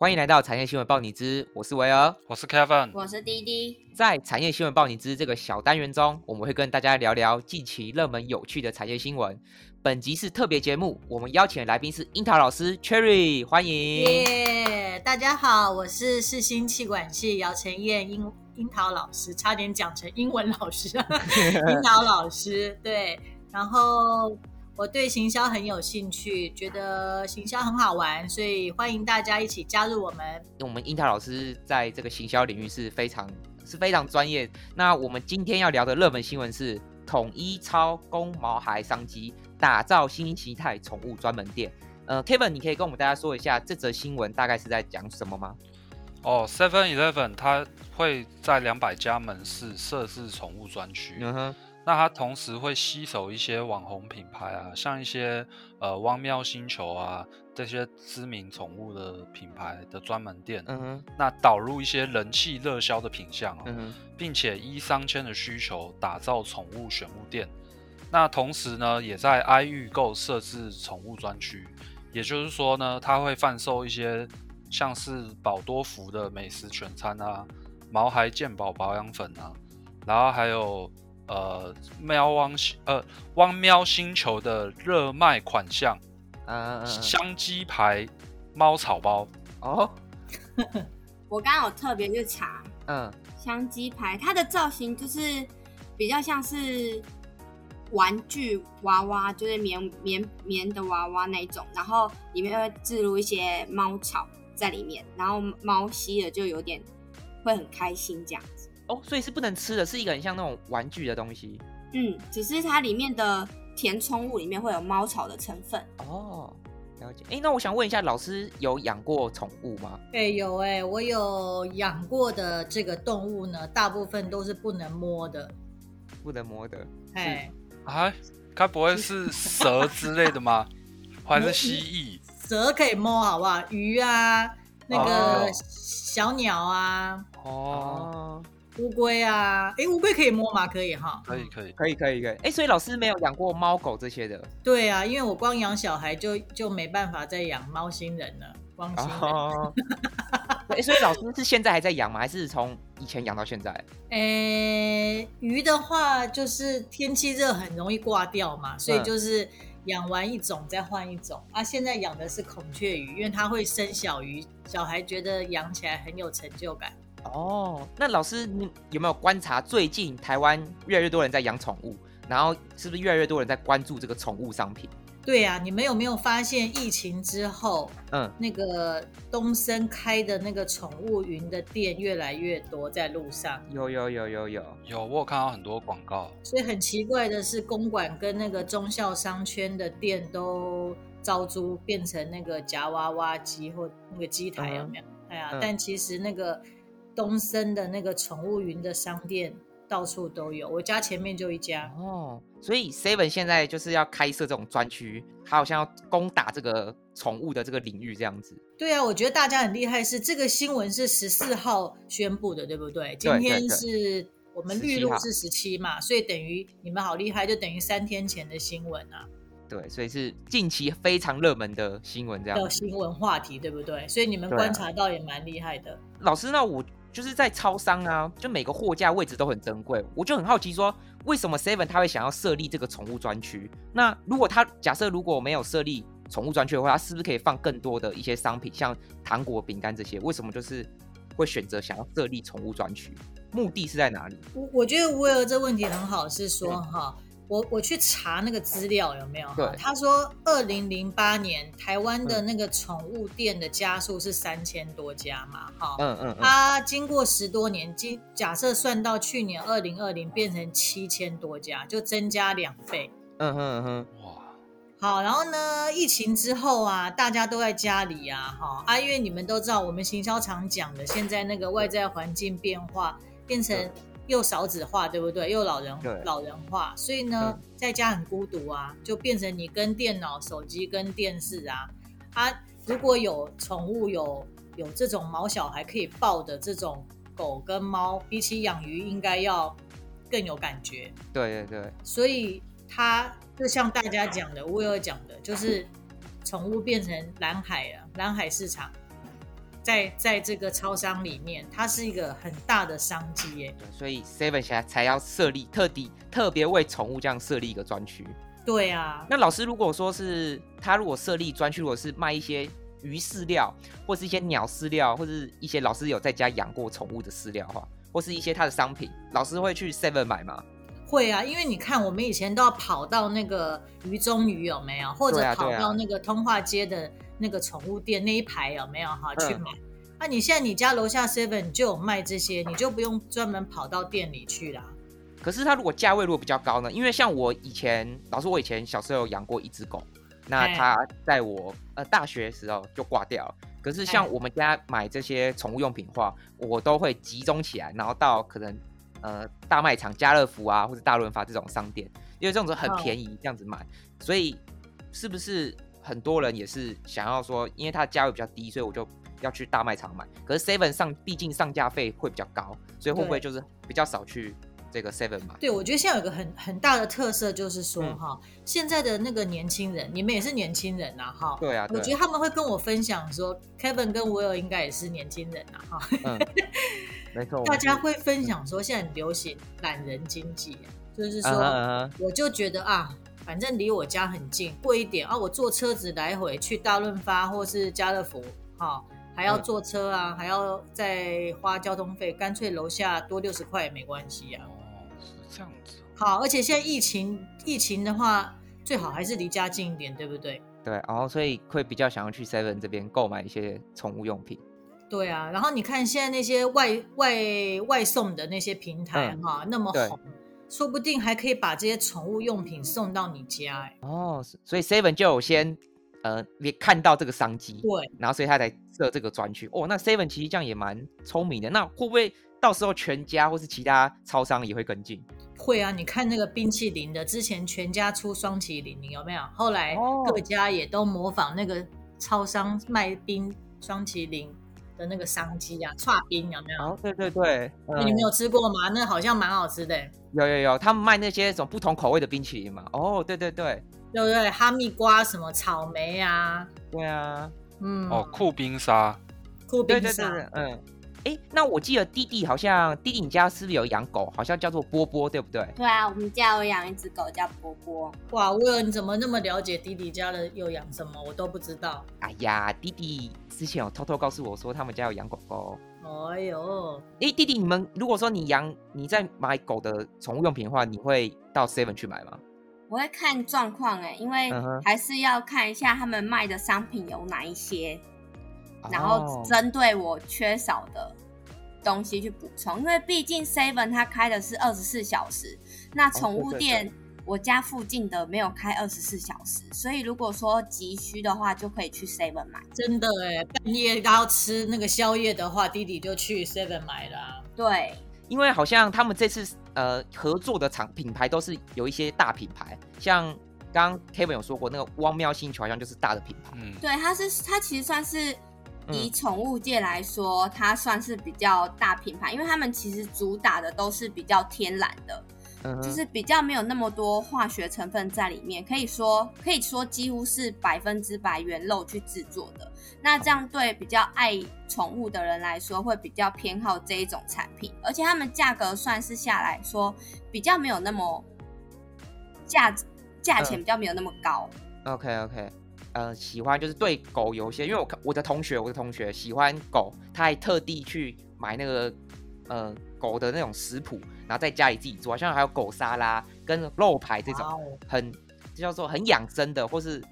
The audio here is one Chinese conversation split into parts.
欢迎来到产业新闻报你知，我是维尔，我是 Kevin，我是滴滴。在产业新闻报你知这个小单元中，我们会跟大家聊聊近期热门有趣的产业新闻。本集是特别节目，我们邀请的来宾是樱桃老师 Cherry，欢迎。耶大家好，我是世新气管系姚晨燕樱樱桃老师，差点讲成英文老师，樱桃老师对。然后我对行销很有兴趣，觉得行销很好玩，所以欢迎大家一起加入我们。我们樱桃老师在这个行销领域是非常是非常专业。那我们今天要聊的热门新闻是统一超公毛孩商机，打造新形态宠物专门店。呃，Kevin，你可以跟我们大家说一下这则新闻大概是在讲什么吗？哦，Seven Eleven 它会在两百家门市设置宠物专区。嗯哼，那它同时会吸手一些网红品牌啊，像一些呃汪喵星球啊这些知名宠物的品牌的专门店，嗯哼，那导入一些人气热销的品相哦，嗯，并且依商圈的需求打造宠物选物店。那同时呢，也在 i 预购设置宠物专区，也就是说呢，它会贩售一些像是宝多福的美食全餐啊，毛孩健宝保养粉啊，然后还有呃喵汪星呃汪喵星球的热卖款项嗯嗯嗯，香鸡牌猫草包。哦，我刚刚有特别去查嗯香鸡排，它的造型就是比较像是玩具娃娃，就是棉棉棉的娃娃那种，然后里面会置入一些猫草在里面，然后猫吸了就有点会很开心这样子。哦，所以是不能吃的，是一个很像那种玩具的东西。嗯，只是它里面的填充物里面会有猫草的成分。哦，了解。哎，那我想问一下，老师有养过宠物吗？哎、有哎、我有养过的这个动物呢，大部分都是不能摸的。不能摸的。哎，啊，该不会是蛇之类的吗？还是蜥蜴？蛇可以摸，好不好？鱼啊，那个哦小鸟啊，哦，哦，乌龟啊，哎，乌龟可以摸吗？可以哈。可以可以。可以可以可以。哎，所以老师没有养过猫狗这些的。对啊，因为我光养小孩就就没办法再养猫星人了，光星人。哦。对，所以老师是现在还在养吗？还是从以前养到现在？诶，鱼的话就是天气热很容易挂掉嘛，所以嗯就是养完一种再换一种。啊，现在养的是孔雀鱼，因为它会生小鱼，小孩觉得养起来很有成就感。哦，那老师你有没有观察最近台湾越来越多人在养宠物，然后是不是越来越多人在关注这个宠物商品？对啊，你们有没有发现疫情之后，嗯，那个东森开的那个宠物云的店越来越多在路上？有有有有有。有，我有看到很多广告。所以很奇怪的是，公馆跟那个中校商圈的店都招租变成那个夹娃娃机或那个机台，有没有？哎呀，嗯但其实那个东森的那个宠物云的商店到处都有，我家前面就一家。哦，所以 Seven 现在就是要开设这种专区，他好像要攻打这个宠物的这个领域这样子。对啊，我觉得大家很厉害是，这个新闻是十四号宣布的，对不对？今天是我们预17号录是十七嘛，所以等于你们好厉害，就等于三天前的新闻啊。对，所以是近期非常热门的新闻这样。的新闻话题，对不对？所以你们观察到也蛮厉害的。老师，那我就是在超商啊，就每个货架位置都很珍贵，我就很好奇说，为什么 Seven 他会想要设立这个宠物专区？那如果他假设如果没有设立宠物专区的话，他是不是可以放更多的一些商品，像糖果、饼干这些？为什么就是会选择想要设立宠物专区？目的是在哪里？我我觉得吴尔这问题很好，是说哈，我我去查那个资料有没有？对哈，他说二零零八年台湾的那个宠物店的家数是三千多家嘛，哈。嗯嗯嗯，它经过十多年，经假设算到去年二零二零变成七千多家，就增加两倍。嗯哼嗯哼，哇，好，然后呢，疫情之后啊，大家都在家里啊，哈啊，因为你们都知道，我们行销常讲的，现在那个外在环境变化，变成对又少子化，对不对？又老人老人化，所以呢，在家很孤独啊，就变成你跟电脑、手机跟电视啊，啊，如果有宠物有有这种毛小孩可以抱的这种狗跟猫，比起养鱼应该要更有感觉。对对对，所以它就像大家讲的，威尔讲的，就是宠物变成蓝海了，蓝海市场。在在这个超商里面，它是一个很大的商机耶。对，所以 Seven 现在才要设立特地特别为宠物这样设立一个专区。对啊，那老师如果说是他如果设立专区，如果是卖一些鱼饲料，或是一些鸟饲料，或是一些老师有在家养过宠物的饲料的话，或是一些他的商品，老师会去 Seven 买吗？会啊，因为你看，我们以前都要跑到那个鱼中鱼有没有，或者跑到那个通化街的那个宠物店那一排有没有哈嗯去买。那、你现在你家楼下 Seven 就有卖这些，你就不用专门跑到店里去啦。可是它如果价位如果比较高呢？因为像我以前，老师我以前小时候有养过一只狗，那哎它在我呃大学的时候就挂掉了。可是像哎我们家买这些宠物用品的话，我都会集中起来，然后到可能呃大卖场、家乐福啊或者大润发这种商店，因为这种很哦便宜，这样子买。所以是不是很多人也是想要说，因为它的价位比较低，所以我就要去大卖场买。可是 Seven 上毕竟上架费会比较高，所以会不会就是比较少去这个 Seven 买？对，我觉得现在有个很很大的特色就是说嗯哈、现在的那个年轻人，你们也是年轻人呐、哈。对啊，我觉得他们会跟我分享说，Kevin 跟 Will 应该也是年轻人呐、哈。嗯，没错，大家会分享说，现在很流行懒人经济，就是说，我就觉得啊，反正离我家很近，贵一点啊，我坐车子来回去大润发或是家乐福，哈、还要嗯坐车啊，还要再花交通费，干脆楼下多六十块也没关系啊。哦，是这样子。好，而且现在疫情，疫情的话，最好还是离家近一点，对不对？对，然后所以会比较想要去 Seven 这边购买一些宠物用品。对啊，然后你看现在那些外外外送的那些平台嗯哈、那么对红，说不定还可以把这些宠物用品送到你家、哎，哦，所以 Seven 就有先呃也看到这个商机，对，然后所以他才设这个专区。哦，那 Seven 其实这样也蛮聪明的。那会不会到时候全家或是其他超商也会跟进？会啊，你看那个冰淇淋的，之前全家出双淇淋，你有没有？后来哦各家也都模仿那个超商卖冰双淇淋的那个商机啊，串冰有没有？哦，对对对，嗯你们有吃过吗？那好像蛮好吃的、有有有，他们卖那些种不同口味的冰淇淋嘛。哦，对对对，对不对？哈密瓜什么草莓啊，对啊，嗯，哦，酷冰沙，酷冰沙，对对对对，嗯。哎，那我记得弟弟好像弟弟你家是不是有养狗？好像叫做波波，对不对？对啊，我们家有养一只狗叫波波，哇，威尔，你怎么那么了解弟弟家的又养什么？我都不知道。哎呀，弟弟之前有偷偷告诉我说他们家有养狗狗。哎呦，哎，弟弟，你们如果说你养你在买狗的宠物用品的话，你会到 Seven 去买吗？我会看状况哎，因为还是要看一下他们卖的商品有哪一些，然后哦针对我缺少的东西去补充。因为毕竟 Seven 它开的是二十四小时，那宠物哦对对店我家附近的没有开二十四小时，所以如果说急需的话，就可以去 Seven 买。真的哎，半夜要吃那个宵夜的话，弟弟就去 Seven 买了啊、对，因为好像他们这次呃合作的厂品牌都是有一些大品牌，像刚刚 Kevin 有说过，那个汪喵星球好像就是大的品牌。嗯，对，它是它其实算是以嗯宠物界来说，它算是比较大品牌，因为他们其实主打的都是比较天然的，嗯，就是比较没有那么多化学成分在里面，可以说可以说几乎是百分之百原肉去制作的。那这样对比较爱宠物的人来说，会比较偏好这一种产品，而且他们价格算是下来说比较没有那么价价钱嗯比较没有那么高。OK OK，呃，喜欢就是对狗有一些，因为我看我的同学，我的同学喜欢狗，他还特地去买那个呃狗的那种食谱，然后在家里自己做，好像还有狗沙拉跟肉排这种很这叫做很养生的，或是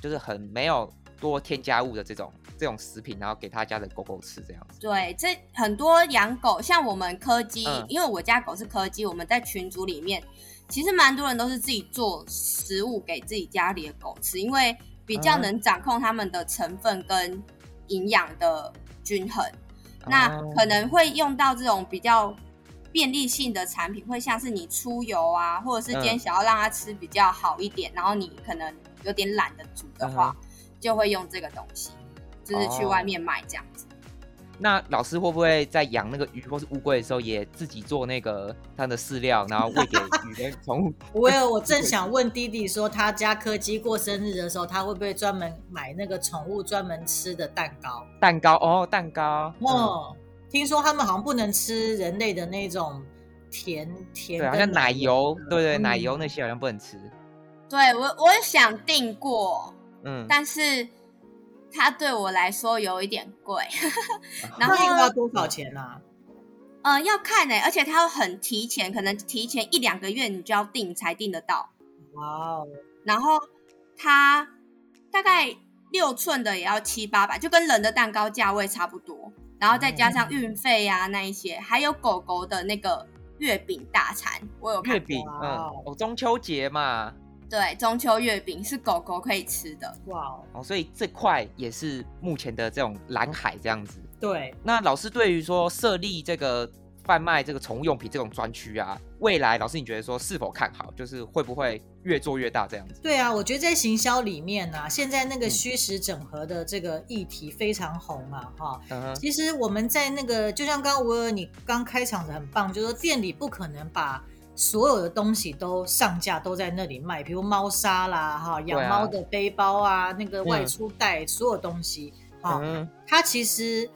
就是很没有多添加物的这种这种食品，然后给他家的狗狗吃这样子。对，这很多养狗，像我们柯基，嗯因为我家狗是柯基，我们在群组里面，其实蛮多人都是自己做食物给自己家里的狗吃，因为比较嗯能掌控它们的成分跟营养的均衡。那哦可能会用到这种比较便利性的产品，会像是你出游啊，或者是今天嗯想要让它吃比较好一点，然后你可能有点懒得煮的话，就会用这个东西，就是去哦外面买这样子。那老师会不会在养那个鱼或是乌龟的时候，也自己做那个它的饲料，然后喂给 鱼跟宠物？我有，我正 想问弟弟说，他家柯基过生日的时候，他会不会专门买那个宠物专门吃的蛋糕？蛋糕哦，蛋糕哦，哦，听说他们好像不能吃人类的那种甜甜对，好像奶油，对对，嗯。奶油那些好像不能吃。对我我有想订过，嗯，但是它对我来说有一点贵，然那后个要多少钱啊？呃要看呢、而且它要很提前，可能提前一两个月你就要订才订得到，哇哦，然后它大概六寸的也要七八百，就跟人的蛋糕价位差不多，然后再加上运费啊那一些，还有狗狗的那个月饼大餐，我有看月饼，嗯，哦，中秋节嘛，对，中秋月饼是狗狗可以吃的。哇哦，哦，所以这块也是目前的这种蓝海这样子。对，那老师对于说设立这个贩卖这个宠物用品这种专区啊，未来老师你觉得说是否看好？就是会不会越做越大这样子？对啊，我觉得在行销里面呢、现在那个嗯虚实整合的这个议题非常红啊，哈。嗯，其实我们在那个，就像刚刚吴尔你刚开场的很棒，就是说店里不可能把所有的东西都上架都在那里卖，比如猫砂啦，哈，养猫的背包啊，那个外出袋，所有东西，哈、嗯它其实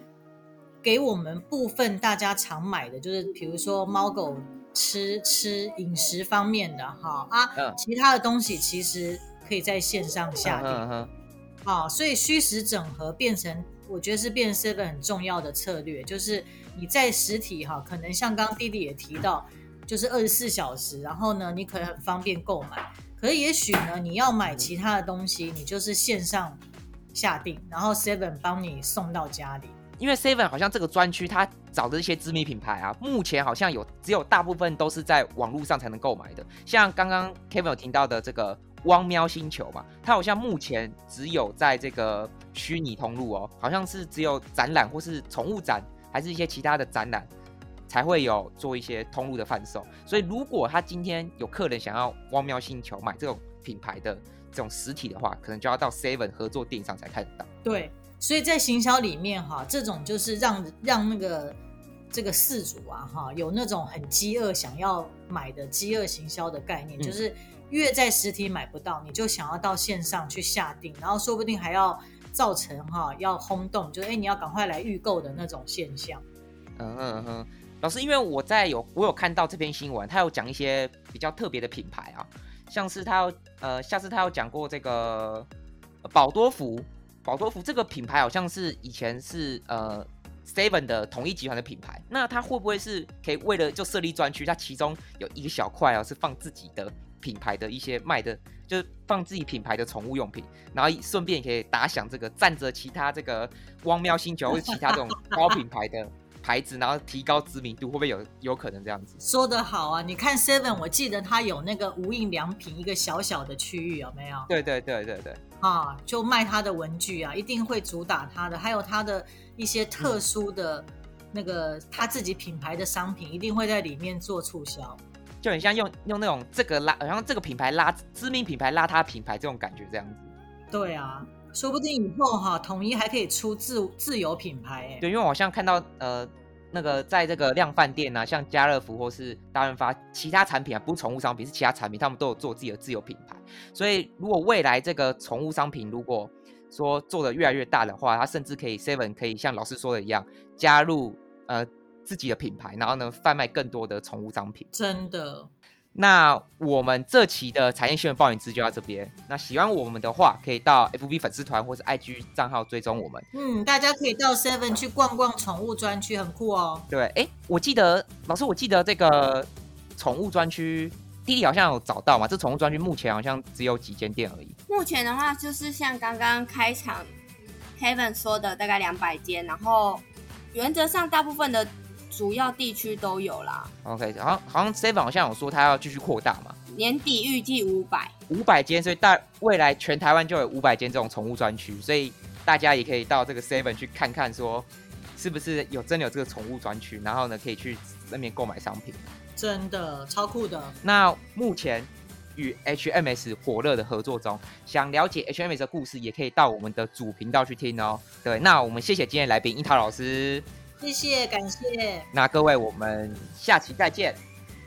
给我们部分大家常买的，就是比如说猫狗吃吃饮食方面的哈啊，嗯。其他的东西其实可以在线上下订嗯哼啊，所以虚实整合变成，我觉得是变成 seven 很重要的策略，就是你在实体哈，可能像刚刚弟弟也提到，就是二十四小时，然后呢，你可能很方便购买，可是也许呢，你要买其他的东西，你就是线上下定，然后 seven 帮你送到家里。因为 Seven 好像这个专区，它找的一些知名品牌啊，目前好像有只有大部分都是在网络上才能购买的。像刚刚 Kevin 有提到的这个汪喵星球嘛，它好像目前只有在这个虚拟通路哦，好像是只有展览或是宠物展，还是一些其他的展览才会有做一些通路的贩售。所以如果他今天有客人想要汪喵星球买这种品牌的这种实体的话，可能就要到 Seven 合作店上才看得到。对，所以在行销里面哈，这种就是让让那个这个事主啊哈，有那种很饥饿想要买的饥饿行销的概念，嗯就是越在实体买不到，你就想要到线上去下定，然后说不定还要造成哈要轰动，就是哎你要赶快来预购的那种现象。嗯哼老师，因为我在有我有看到这篇新闻，他有讲一些比较特别的品牌啊，像是他有呃，下次他有讲过这个呃宝多福，宝多福这个品牌好像是以前是呃 Seven 的统一集团的品牌，那它会不会是可以为了就设立专区，它其中有一个小块啊是放自己的品牌的一些卖的，就是放自己品牌的宠物用品，然后顺便也可以打响这个占着其他这个汪喵星球或者其他这种高品牌的牌子，然后提高知名度，会不会有有可能这样子？说得好啊！你看 Seven，我记得它有那个无印良品一个小小的区域，有没有？对对对对对，啊，就卖它的文具啊，一定会主打它的，还有它的一些特殊的那个他自己品牌的商品，一定会在里面做促销。就很像用用那种这个拉，然后这个品牌拉知名品牌拉它品牌这种感觉这样子。对啊，说不定以后哈，统一还可以出自自有品牌哎。对，因为我好像看到呃那个在这个量贩店啊，像家乐福或是大润发，其他产品啊不是宠物商品，是其他产品，他们都有做自己的自有品牌。所以如果未来这个宠物商品如果说做的越来越大的话，它甚至可以 Seven 可以像老师说的一样，加入呃自己的品牌，然后呢贩卖更多的宠物商品。真的，那我们这期的产业新闻报影资就到这边。那喜欢我们的话，可以到 FB 粉丝团或是 IG 账号追踪我们。嗯，大家可以到 Seven 去逛逛宠物专区，很酷哦。对，哎，我记得老师，我记得这个宠物专区，弟弟好像有找到嘛？这宠物专区目前好像只有几间店而已。目前的话，就是像刚刚开场 Kevin 说的，大概两百间，然后原则上大部分的主要地区都有啦。OK，好像好像 Seven 好像有说他要继续扩大嘛，年底预计五百。五百间，所以大未来全台湾就有五百间这种宠物专区，所以大家也可以到这个 Seven 去看看，说是不是有真的有这个宠物专区，然后呢可以去那边购买商品。真的超酷的。那目前与 HMS 火热的合作中。想了解 HMS 的故事，也可以到我们的主频道去听哦。对，那我们谢谢今天来宾樱桃老师，谢谢，感谢，那各位我们下期再见，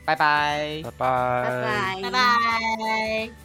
拜拜。拜拜拜拜，拜拜。